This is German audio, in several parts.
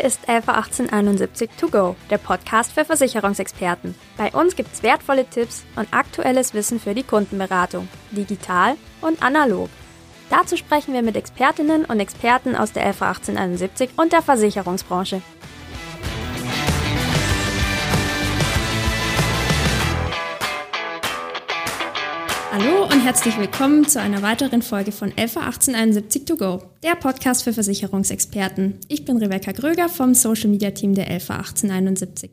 Hier ist Elfa 1871 To Go, der Podcast für Versicherungsexperten. Bei uns gibt's wertvolle Tipps und aktuelles Wissen für die Kundenberatung, digital und analog. Dazu sprechen wir mit Expertinnen und Experten aus der Elfa 1871 und der Versicherungsbranche. Hallo und herzlich willkommen zu einer weiteren Folge von Elfa 1871 To Go, der Podcast für Versicherungsexperten. Ich bin Rebecca Gröger vom Social Media Team der Elfa 1871.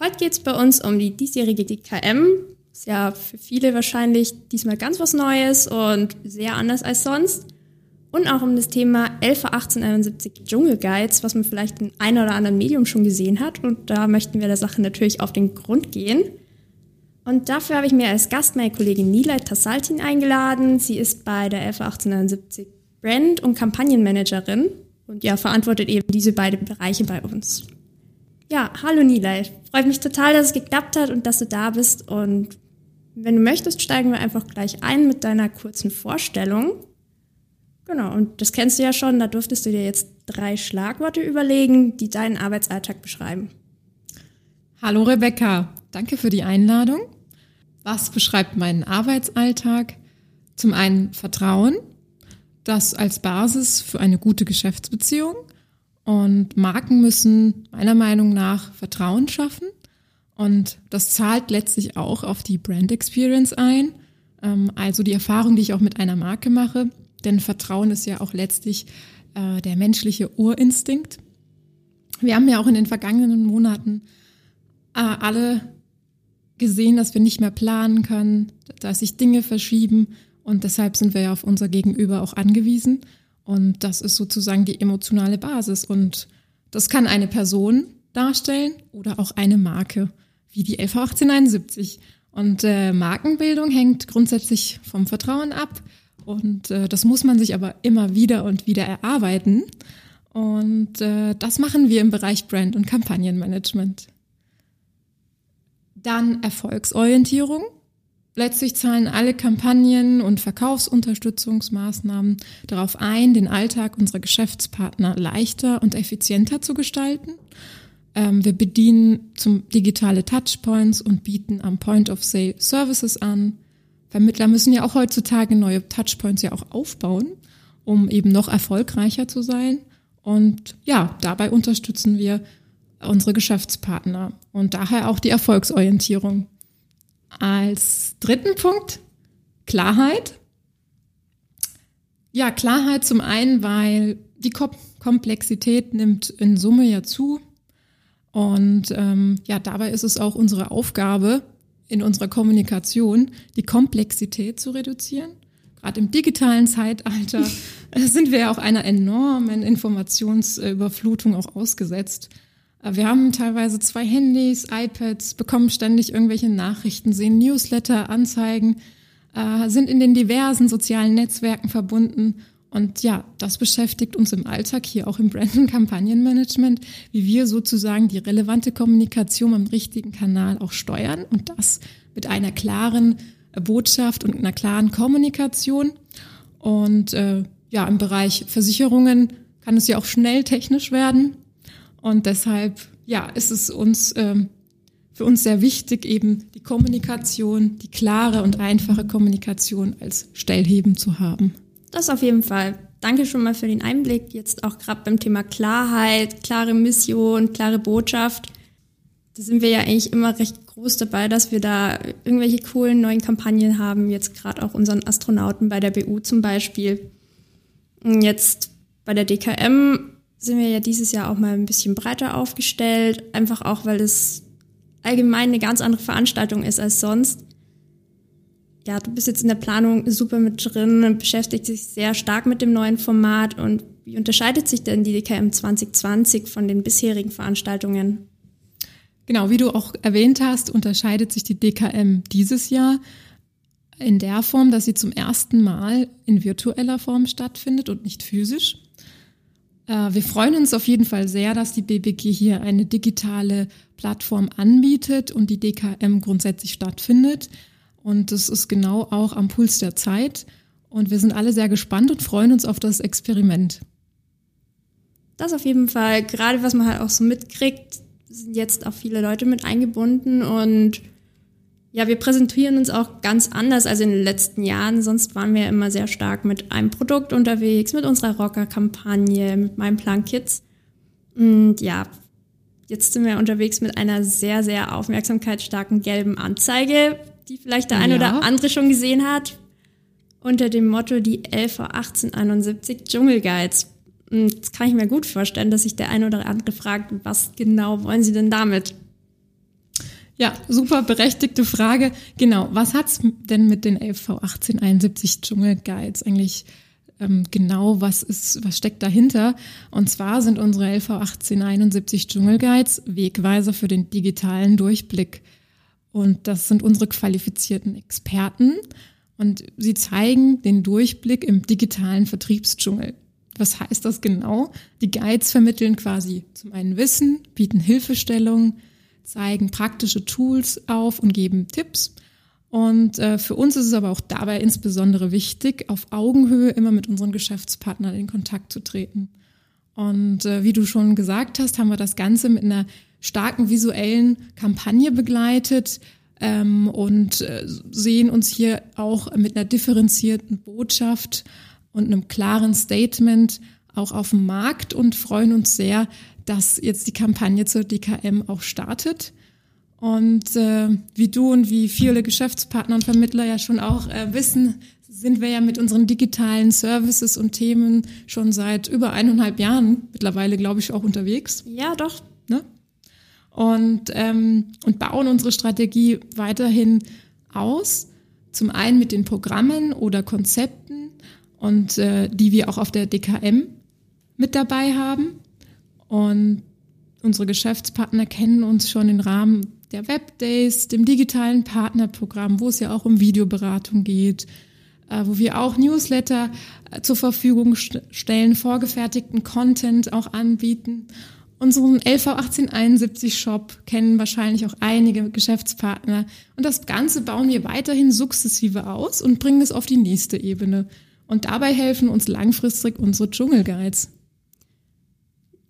Heute geht es bei uns um die diesjährige DKM. Ist ja für viele wahrscheinlich diesmal ganz was Neues und sehr anders als sonst. Und auch um das Thema Elfa 1871 Dschungelguides, was man vielleicht in einem oder anderen Medium schon gesehen hat. Und da möchten wir der Sache natürlich auf den Grund gehen. Und dafür habe ich mir als Gast meine Kollegin Nilay Tassaltin eingeladen. Sie ist bei der FA 1871 Brand- und Kampagnenmanagerin und ja, verantwortet eben diese beiden Bereiche bei uns. Ja, hallo Nilay. Freut mich total, dass es geklappt hat und dass du da bist. Und wenn du möchtest, steigen wir einfach gleich ein mit deiner kurzen Vorstellung. Genau, und das kennst du ja schon, da durftest du dir jetzt drei Schlagworte überlegen, die deinen Arbeitsalltag beschreiben. Hallo Rebecca, danke für die Einladung. Was beschreibt meinen Arbeitsalltag? Zum einen Vertrauen, das als Basis für eine gute Geschäftsbeziehung. Und Marken müssen meiner Meinung nach Vertrauen schaffen. Und das zahlt letztlich auch auf die Brand Experience ein. Ähm, also die Erfahrung, die ich auch mit einer Marke mache. Denn Vertrauen ist ja auch letztlich äh, der menschliche Urinstinkt. Wir haben ja auch in den vergangenen Monaten äh, alle gesehen, dass wir nicht mehr planen können, dass sich Dinge verschieben und deshalb sind wir ja auf unser Gegenüber auch angewiesen und das ist sozusagen die emotionale Basis und das kann eine Person darstellen oder auch eine Marke, wie die LV 1871. Und äh, Markenbildung hängt grundsätzlich vom Vertrauen ab und äh, das muss man sich aber immer wieder und wieder erarbeiten. Und äh, das machen wir im Bereich Brand- und Kampagnenmanagement. Dann Erfolgsorientierung. Letztlich zahlen alle Kampagnen und Verkaufsunterstützungsmaßnahmen darauf ein, den Alltag unserer Geschäftspartner leichter und effizienter zu gestalten. Ähm, wir bedienen zum digitale Touchpoints und bieten am Point of Sale Services an. Vermittler müssen ja auch heutzutage neue Touchpoints ja auch aufbauen, um eben noch erfolgreicher zu sein. Und ja, dabei unterstützen wir unsere Geschäftspartner und daher auch die Erfolgsorientierung. Als dritten Punkt Klarheit. Ja, Klarheit zum einen, weil die Komplexität nimmt in Summe ja zu. Und ähm, ja, dabei ist es auch unsere Aufgabe in unserer Kommunikation, die Komplexität zu reduzieren. Gerade im digitalen Zeitalter sind wir ja auch einer enormen Informationsüberflutung auch ausgesetzt. Äh, wir haben teilweise zwei Handys, iPads, bekommen ständig irgendwelche Nachrichten, sehen Newsletter, Anzeigen, äh, sind in den diversen sozialen Netzwerken verbunden. Und ja, das beschäftigt uns im Alltag hier auch im Brand- und Kampagnenmanagement, wie wir sozusagen die relevante Kommunikation am richtigen Kanal auch steuern und das mit einer klaren Botschaft und einer klaren Kommunikation. Und äh, ja, im Bereich Versicherungen kann es ja auch schnell technisch werden. Und deshalb, ja, ist es uns ähm, für uns sehr wichtig, eben die Kommunikation, die klare und einfache Kommunikation als Stellheben zu haben. Das auf jeden Fall. Danke schon mal für den Einblick. Jetzt auch gerade beim Thema Klarheit, klare Mission, klare Botschaft. Da sind wir ja eigentlich immer recht groß dabei, dass wir da irgendwelche coolen neuen Kampagnen haben. Jetzt gerade auch unseren Astronauten bei der BU zum Beispiel. Jetzt bei der DKM sind wir ja dieses Jahr auch mal ein bisschen breiter aufgestellt, einfach auch, weil es allgemein eine ganz andere Veranstaltung ist als sonst. Ja, du bist jetzt in der Planung super mit drin und beschäftigt sich sehr stark mit dem neuen Format. Und wie unterscheidet sich denn die DKM 2020 von den bisherigen Veranstaltungen? Genau, wie du auch erwähnt hast, unterscheidet sich die DKM dieses Jahr in der Form, dass sie zum ersten Mal in virtueller Form stattfindet und nicht physisch. Äh, wir freuen uns auf jeden Fall sehr, dass die BBG hier eine digitale Plattform anbietet und die DKM grundsätzlich stattfindet. Und das ist genau auch am Puls der Zeit. Und wir sind alle sehr gespannt und freuen uns auf das Experiment. das auf jeden Fall. Gerade was man halt auch so mitkriegt, sind jetzt auch viele Leute mit eingebunden und ja, wir präsentieren uns auch ganz anders als in den letzten Jahren. Sonst waren wir immer sehr stark mit einem Produkt unterwegs, mit unserer Rocker-Kampagne, mit meinem Plan Kids. Und ja, jetzt sind wir unterwegs mit einer sehr, sehr aufmerksamkeitsstarken gelben Anzeige, die vielleicht der ja. eine oder andere schon gesehen hat. Unter dem Motto die LV 1871 Dschungelguides. Und jetzt kann ich mir gut vorstellen, dass sich der eine oder andere fragt, was genau wollen Sie denn damit? Ja, super berechtigte Frage. Genau, was hat's denn mit den LV 1871 Dschungelguides eigentlich ähm, genau, was ist, was steckt dahinter? Und zwar sind unsere LV 1871 Dschungelguides Wegweiser für den digitalen Durchblick. Und das sind unsere qualifizierten Experten. Und sie zeigen den Durchblick im digitalen Vertriebsdschungel. Was heißt das genau? Die Guides vermitteln quasi zum einen Wissen, bieten Hilfestellungen, zeigen praktische Tools auf und geben Tipps. Und äh, für uns ist es aber auch dabei insbesondere wichtig, auf Augenhöhe immer mit unseren Geschäftspartnern in Kontakt zu treten. Und äh, wie du schon gesagt hast, haben wir das Ganze mit einer starken visuellen Kampagne begleitet ähm, und äh, sehen uns hier auch mit einer differenzierten Botschaft und einem klaren Statement auch auf dem Markt und freuen uns sehr, dass jetzt die Kampagne zur DKM auch startet. Und äh, wie du und wie viele Geschäftspartner und Vermittler ja schon auch äh, wissen, sind wir ja mit unseren digitalen Services und Themen schon seit über eineinhalb Jahren mittlerweile, glaube ich, auch unterwegs. Ja, doch. Ne? Und, ähm, und bauen unsere Strategie weiterhin aus. Zum einen mit den Programmen oder Konzepten und äh, die wir auch auf der DKM mit dabei haben. Und unsere Geschäftspartner kennen uns schon im Rahmen der Webdays, dem digitalen Partnerprogramm, wo es ja auch um Videoberatung geht, äh, wo wir auch Newsletter äh, zur Verfügung stellen, vorgefertigten Content auch anbieten. Unseren LV 1871 Shop kennen wahrscheinlich auch einige Geschäftspartner. Und das Ganze bauen wir weiterhin sukzessive aus und bringen es auf die nächste Ebene. Und dabei helfen uns langfristig unsere Dschungelguides.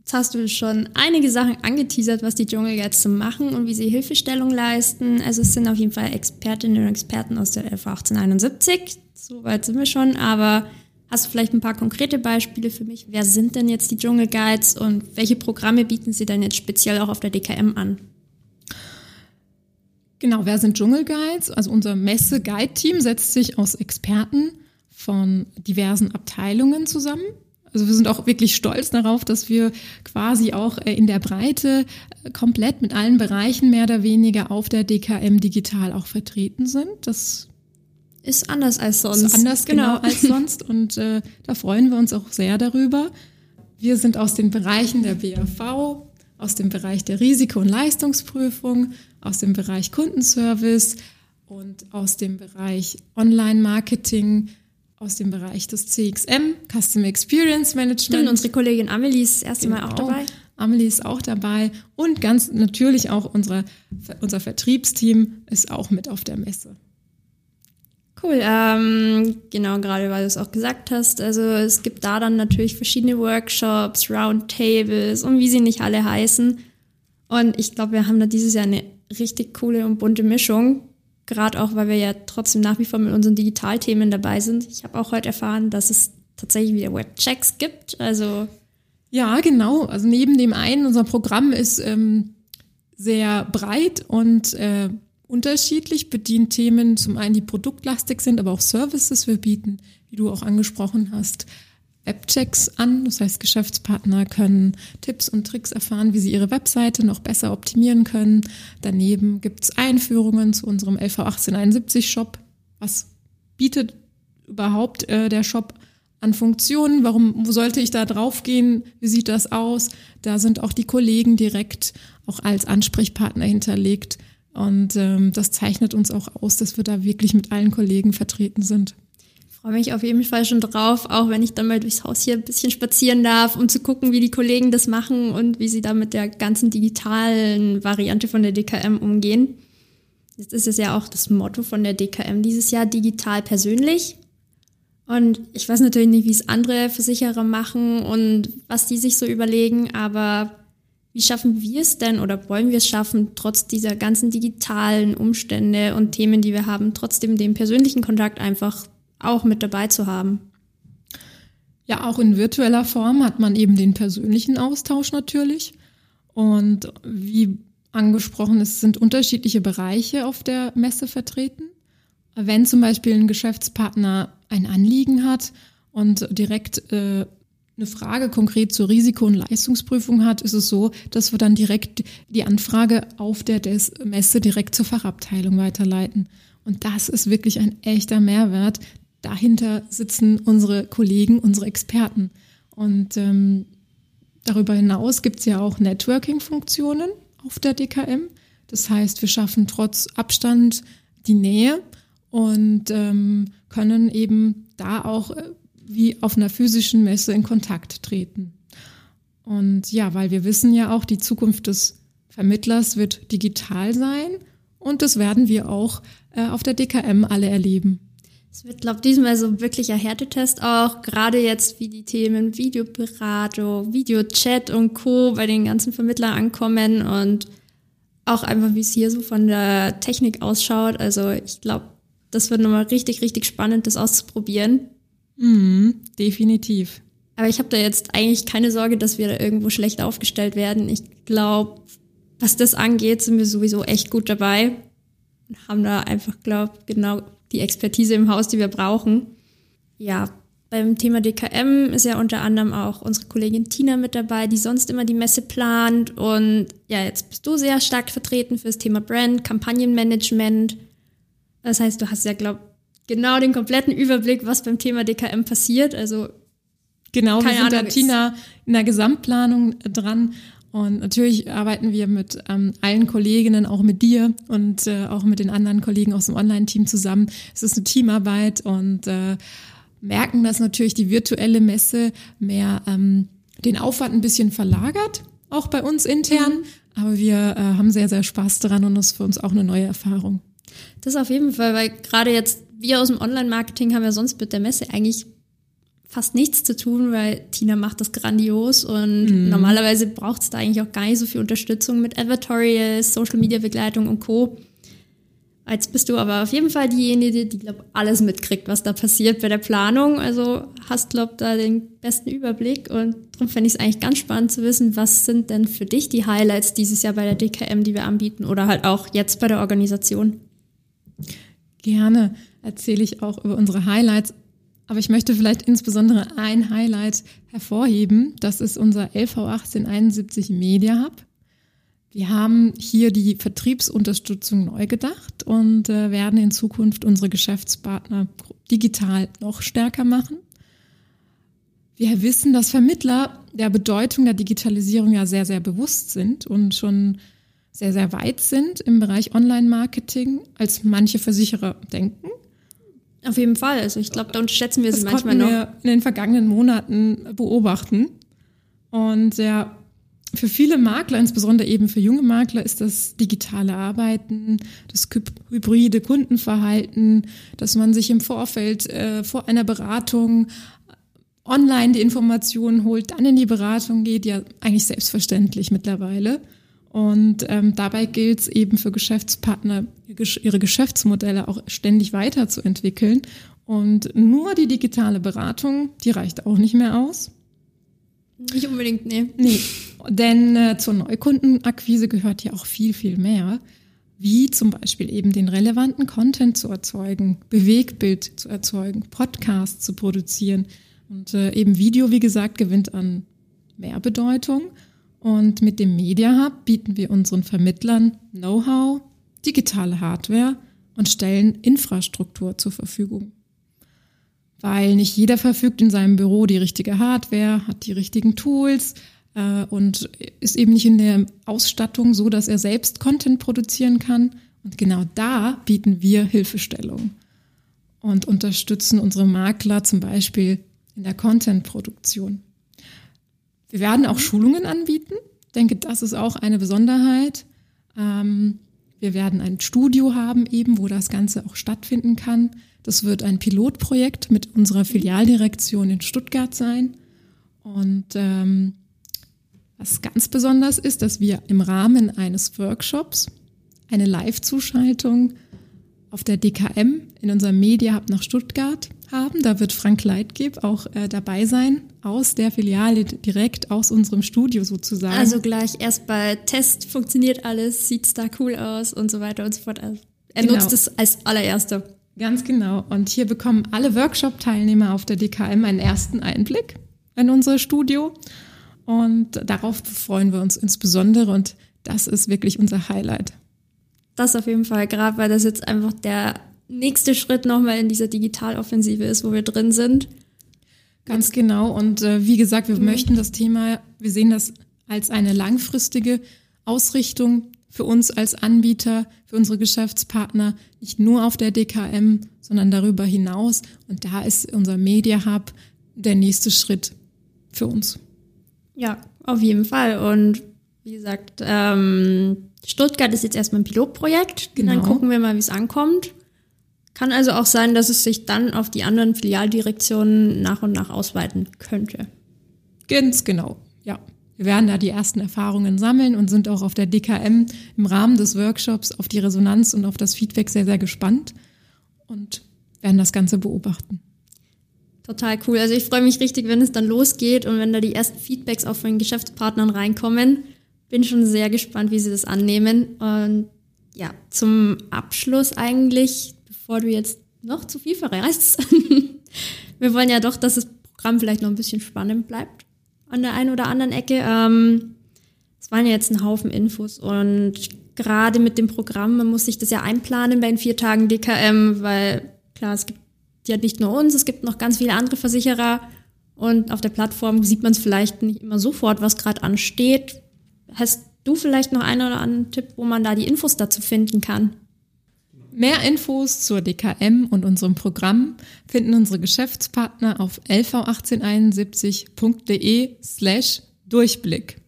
Jetzt hast du schon einige Sachen angeteasert, was die Dschungelguides so machen und wie sie Hilfestellung leisten. Also es sind auf jeden Fall Expertinnen und Experten aus der LV 1871. Soweit sind wir schon, aber hast du vielleicht ein paar konkrete Beispiele für mich? Wer sind denn jetzt die Dschungelguides und welche Programme bieten sie denn jetzt speziell auch auf der DKM an? Genau, wer sind Dschungelguides? Also unser Messe-Guide-Team setzt sich aus Experten von diversen Abteilungen zusammen. Also wir sind auch wirklich stolz darauf, dass wir quasi auch äh, in der Breite äh, komplett mit allen Bereichen mehr oder weniger auf der DKM digital auch vertreten sind. Das ist anders als sonst. Ist anders genau, genau als sonst und äh, da freuen wir uns auch sehr darüber. Wir sind aus den Bereichen der BAV, aus dem Bereich der Risiko- und Leistungsprüfung, aus dem Bereich Kundenservice und aus dem Bereich Online-Marketing, aus dem Bereich des CXM, Customer Experience Management. Stimmt, unsere Kollegin Amelie ist das erste genau. Mal auch genau. dabei. Amelie ist auch dabei und ganz natürlich auch unsere, unser Vertriebsteam ist auch mit auf der Messe. Cool, ähm, genau, gerade weil du es auch gesagt hast. Also es gibt da dann natürlich verschiedene Workshops, Roundtables und wie sie nicht alle heißen. Und ich glaube, wir haben da dieses Jahr eine richtig coole und bunte Mischung. Gerade auch, weil wir ja trotzdem nach wie vor mit unseren Digitalthemen dabei sind. Ich habe auch heute erfahren, dass es tatsächlich wieder Webchecks gibt. Also ja, genau. Also neben dem einen, unser Programm ist ähm, sehr breit und äh, unterschiedlich, bedient Themen zum einen, die produktlastig sind, aber auch Services. Wir bieten, wie du auch angesprochen hast, Webchecks an. Das heißt, Geschäftspartner können Tipps und Tricks erfahren, wie sie ihre Webseite noch besser optimieren können. Daneben gibt es Einführungen zu unserem LV 1871 Shop. Was bietet überhaupt äh, der Shop an Funktionen? Warum wo sollte ich da draufgehen? Wie sieht das aus? Da sind auch die Kollegen direkt auch als Ansprechpartner hinterlegt. Und ähm, das zeichnet uns auch aus, dass wir da wirklich mit allen Kollegen vertreten sind freue mich auf jeden Fall schon drauf, auch wenn ich dann mal durchs Haus hier ein bisschen spazieren darf, um zu gucken, wie die Kollegen das machen und wie sie da mit der ganzen digitalen Variante von der DKM umgehen. Jetzt ist es ja auch das Motto von der DKM dieses Jahr, digital persönlich. Und ich weiß natürlich nicht, wie es andere Versicherer machen und was die sich so überlegen, aber wie schaffen wir es denn oder wollen wir es schaffen, trotz dieser ganzen digitalen Umstände und Themen, die wir haben, trotzdem den persönlichen Kontakt einfach auch mit dabei zu haben? Ja, auch in virtueller Form hat man eben den persönlichen Austausch natürlich. Und wie angesprochen, es sind unterschiedliche Bereiche auf der Messe vertreten. Wenn zum Beispiel ein Geschäftspartner ein Anliegen hat und direkt äh, eine Frage konkret zur Risiko- und Leistungsprüfung hat, ist es so, dass wir dann direkt die Anfrage auf der Messe direkt zur Fachabteilung weiterleiten. Und das ist wirklich ein echter Mehrwert. Dahinter sitzen unsere Kollegen, unsere Experten. Und ähm, darüber hinaus gibt es ja auch Networking-Funktionen auf der DKM. Das heißt, wir schaffen trotz Abstand die Nähe und ähm, können eben da auch äh, wie auf einer physischen Messe in Kontakt treten. Und ja, weil wir wissen ja auch, die Zukunft des Vermittlers wird digital sein und das werden wir auch äh, auf der DKM alle erleben. Es wird, glaube ich, diesmal so wirklich ein Härtetest auch, gerade jetzt wie die Themen Videoberatung, Videochat und Co. bei den ganzen Vermittlern ankommen und auch einfach, wie es hier so von der Technik ausschaut. Also ich glaube, das wird nochmal richtig, richtig spannend, das auszuprobieren. Mhm, definitiv. Aber ich habe da jetzt eigentlich keine Sorge, dass wir da irgendwo schlecht aufgestellt werden. Ich glaube, was das angeht, sind wir sowieso echt gut dabei und haben da einfach, glaube genau die Expertise im Haus, die wir brauchen. Ja, beim Thema DKM ist ja unter anderem auch unsere Kollegin Tina mit dabei, die sonst immer die Messe plant. Und ja, jetzt bist du sehr stark vertreten für das Thema Brand, Kampagnenmanagement. Das heißt, du hast ja, glaube genau den kompletten Überblick, was beim Thema DKM passiert. Also genau, wir sind da Tina in der Gesamtplanung dran. Und natürlich arbeiten wir mit ähm, allen Kolleginnen, auch mit dir und äh, auch mit den anderen Kollegen aus dem Online-Team zusammen. Es ist eine Teamarbeit und äh, merken, dass natürlich die virtuelle Messe mehr ähm, den Aufwand ein bisschen verlagert, auch bei uns intern. Mhm. Aber wir äh, haben sehr, sehr Spaß daran und das ist für uns auch eine neue Erfahrung. Das auf jeden Fall, weil gerade jetzt wir aus dem Online-Marketing haben ja sonst mit der Messe eigentlich fast nichts zu tun, weil Tina macht das grandios und mhm. normalerweise braucht es da eigentlich auch gar nicht so viel Unterstützung mit Advertorials, Social-Media-Begleitung und Co. Jetzt bist du aber auf jeden Fall diejenige, die, glaube alles mitkriegt, was da passiert bei der Planung. Also hast, glaube da den besten Überblick und darum fände ich es eigentlich ganz spannend zu wissen, was sind denn für dich die Highlights dieses Jahr bei der DKM, die wir anbieten oder halt auch jetzt bei der Organisation? Gerne erzähle ich auch über unsere Highlights. Aber ich möchte vielleicht insbesondere ein Highlight hervorheben. Das ist unser LV1871 Media Hub. Wir haben hier die Vertriebsunterstützung neu gedacht und äh, werden in Zukunft unsere Geschäftspartner digital noch stärker machen. Wir wissen, dass Vermittler der Bedeutung der Digitalisierung ja sehr, sehr bewusst sind und schon sehr, sehr weit sind im Bereich Online-Marketing, als manche Versicherer denken. Auf jeden Fall. Also ich glaube, da unterschätzen wir das sie manchmal noch. Wir in den vergangenen Monaten beobachten. Und ja, für viele Makler, insbesondere eben für junge Makler, ist das digitale Arbeiten, das hybride Kundenverhalten, dass man sich im Vorfeld äh, vor einer Beratung online die Informationen holt, dann in die Beratung geht, ja eigentlich selbstverständlich mittlerweile. Und ähm, dabei gilt es eben für Geschäftspartner, ihre Geschäftsmodelle auch ständig weiterzuentwickeln. Und nur die digitale Beratung, die reicht auch nicht mehr aus. Nicht unbedingt, nee. Nee, denn äh, zur Neukundenakquise gehört ja auch viel, viel mehr, wie zum Beispiel eben den relevanten Content zu erzeugen, Bewegbild zu erzeugen, Podcasts zu produzieren. Und äh, eben Video, wie gesagt, gewinnt an mehr Bedeutung. Und mit dem Media Hub bieten wir unseren Vermittlern Know-how, digitale Hardware und stellen Infrastruktur zur Verfügung. Weil nicht jeder verfügt in seinem Büro die richtige Hardware, hat die richtigen Tools äh, und ist eben nicht in der Ausstattung so, dass er selbst Content produzieren kann. Und genau da bieten wir Hilfestellung und unterstützen unsere Makler zum Beispiel in der Content-Produktion. Wir werden auch Schulungen anbieten. Ich denke, das ist auch eine Besonderheit. Ähm, wir werden ein Studio haben eben, wo das Ganze auch stattfinden kann. Das wird ein Pilotprojekt mit unserer Filialdirektion in Stuttgart sein. Und ähm, was ganz besonders ist, dass wir im Rahmen eines Workshops eine Live-Zuschaltung auf der DKM in unserem Media Hub nach Stuttgart haben. Da wird Frank Leitgeb auch äh, dabei sein, aus der Filiale, direkt aus unserem Studio sozusagen. Also gleich erst bei Test funktioniert alles, sieht's da cool aus und so weiter und so fort. Also er genau. nutzt es als allererster. Ganz genau. Und hier bekommen alle Workshop-Teilnehmer auf der DKM einen ersten Einblick in unser Studio. Und darauf freuen wir uns insbesondere und das ist wirklich unser Highlight. Das auf jeden Fall, gerade weil das jetzt einfach der nächste Schritt nochmal in dieser Digitaloffensive ist, wo wir drin sind. Ganz genau. Und äh, wie gesagt, wir mhm. möchten das Thema, wir sehen das als eine langfristige Ausrichtung für uns als Anbieter, für unsere Geschäftspartner, nicht nur auf der DKM, sondern darüber hinaus. Und da ist unser Media Hub der nächste Schritt für uns. Ja, auf jeden Fall. Und wie gesagt, ähm, Stuttgart ist jetzt erstmal ein Pilotprojekt. Genau. Dann gucken wir mal, wie es ankommt. Kann also auch sein, dass es sich dann auf die anderen Filialdirektionen nach und nach ausweiten könnte. Ganz genau, ja. Wir werden da die ersten Erfahrungen sammeln und sind auch auf der DKM im Rahmen des Workshops auf die Resonanz und auf das Feedback sehr, sehr gespannt und werden das Ganze beobachten. Total cool. Also ich freue mich richtig, wenn es dann losgeht und wenn da die ersten Feedbacks auch von den Geschäftspartnern reinkommen bin schon sehr gespannt, wie sie das annehmen. Und ja, zum Abschluss eigentlich, bevor du jetzt noch zu viel verrätst, wir wollen ja doch, dass das Programm vielleicht noch ein bisschen spannend bleibt an der einen oder anderen Ecke. Ähm, es waren ja jetzt ein Haufen Infos und gerade mit dem Programm, man muss sich das ja einplanen bei den vier Tagen DKM, weil klar, es gibt ja nicht nur uns, es gibt noch ganz viele andere Versicherer und auf der Plattform sieht man es vielleicht nicht immer sofort, was gerade ansteht. Hast du vielleicht noch einen oder anderen Tipp, wo man da die Infos dazu finden kann? Mehr Infos zur DKM und unserem Programm finden unsere Geschäftspartner auf lv1871.de slash Durchblick.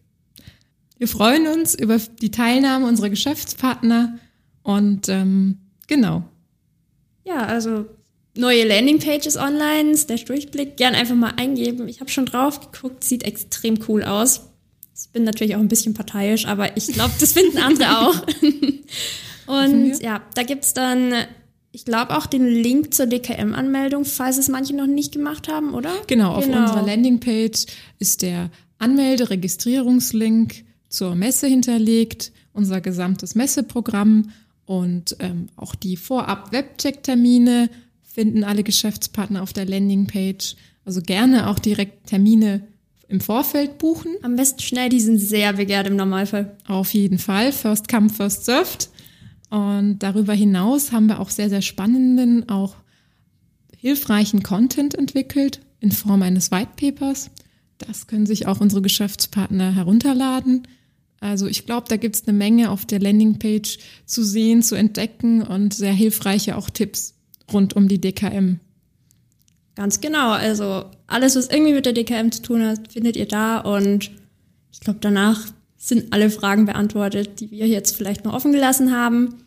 Wir freuen uns über die Teilnahme unserer Geschäftspartner und ähm, genau. Ja, also neue Landingpages online, slash Durchblick, gern einfach mal eingeben. Ich habe schon drauf geguckt, sieht extrem cool aus. Ich bin natürlich auch ein bisschen parteiisch, aber ich glaube, das finden andere auch. Und ja, da gibt's dann, ich glaube, auch den Link zur DKM-Anmeldung, falls es manche noch nicht gemacht haben, oder? Genau, auf genau. unserer Landingpage ist der Anmelde-Registrierungslink zur Messe hinterlegt, unser gesamtes Messeprogramm und ähm, auch die Vorab-Webcheck-Termine finden alle Geschäftspartner auf der Landingpage. Also gerne auch direkt Termine im Vorfeld buchen. Am besten schnell, die sind sehr begehrt im Normalfall. Auf jeden Fall. First come, first served. Und darüber hinaus haben wir auch sehr, sehr spannenden, auch hilfreichen Content entwickelt in Form eines White Papers. Das können sich auch unsere Geschäftspartner herunterladen. Also ich glaube, da gibt es eine Menge auf der Landingpage zu sehen, zu entdecken und sehr hilfreiche auch Tipps rund um die DKM. Ganz genau. Also alles, was irgendwie mit der DKM zu tun hat, findet ihr da. Und ich glaube, danach sind alle Fragen beantwortet, die wir jetzt vielleicht noch offen gelassen haben.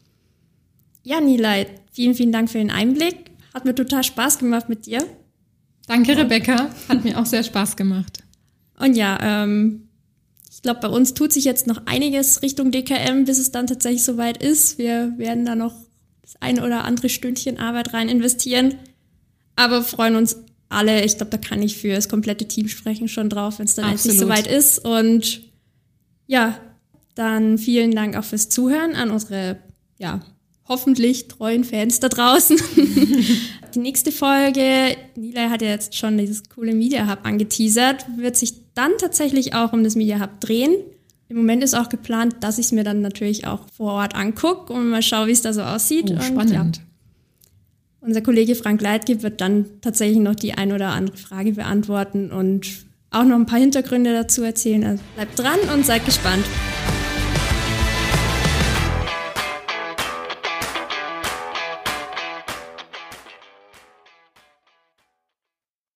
Ja, Nilay, vielen, vielen Dank für den Einblick. Hat mir total Spaß gemacht mit dir. Danke, Rebecca. Hat mir auch sehr Spaß gemacht. Und ja, ähm, ich glaube, bei uns tut sich jetzt noch einiges Richtung DKM, bis es dann tatsächlich soweit ist. Wir werden da noch das ein oder andere Stündchen Arbeit rein investieren. Aber freuen uns alle. Ich glaube, da kann ich für das komplette Team sprechen schon drauf, wenn es dann endlich soweit ist. Und ja, dann vielen Dank auch fürs Zuhören an unsere, ja, hoffentlich treuen Fans da draußen. die nächste Folge, Nila hat ja jetzt schon dieses coole Media Hub angeteasert, wird sich dann tatsächlich auch um das Media Hub drehen. Im Moment ist auch geplant, dass ich es mir dann natürlich auch vor Ort angucke und mal schaue, wie es da so aussieht. Oh, spannend. ja, unser Kollege Frank Leitgeb wird dann tatsächlich noch die ein oder andere Frage beantworten und auch noch ein paar Hintergründe dazu erzählen. Also bleibt dran und seid gespannt.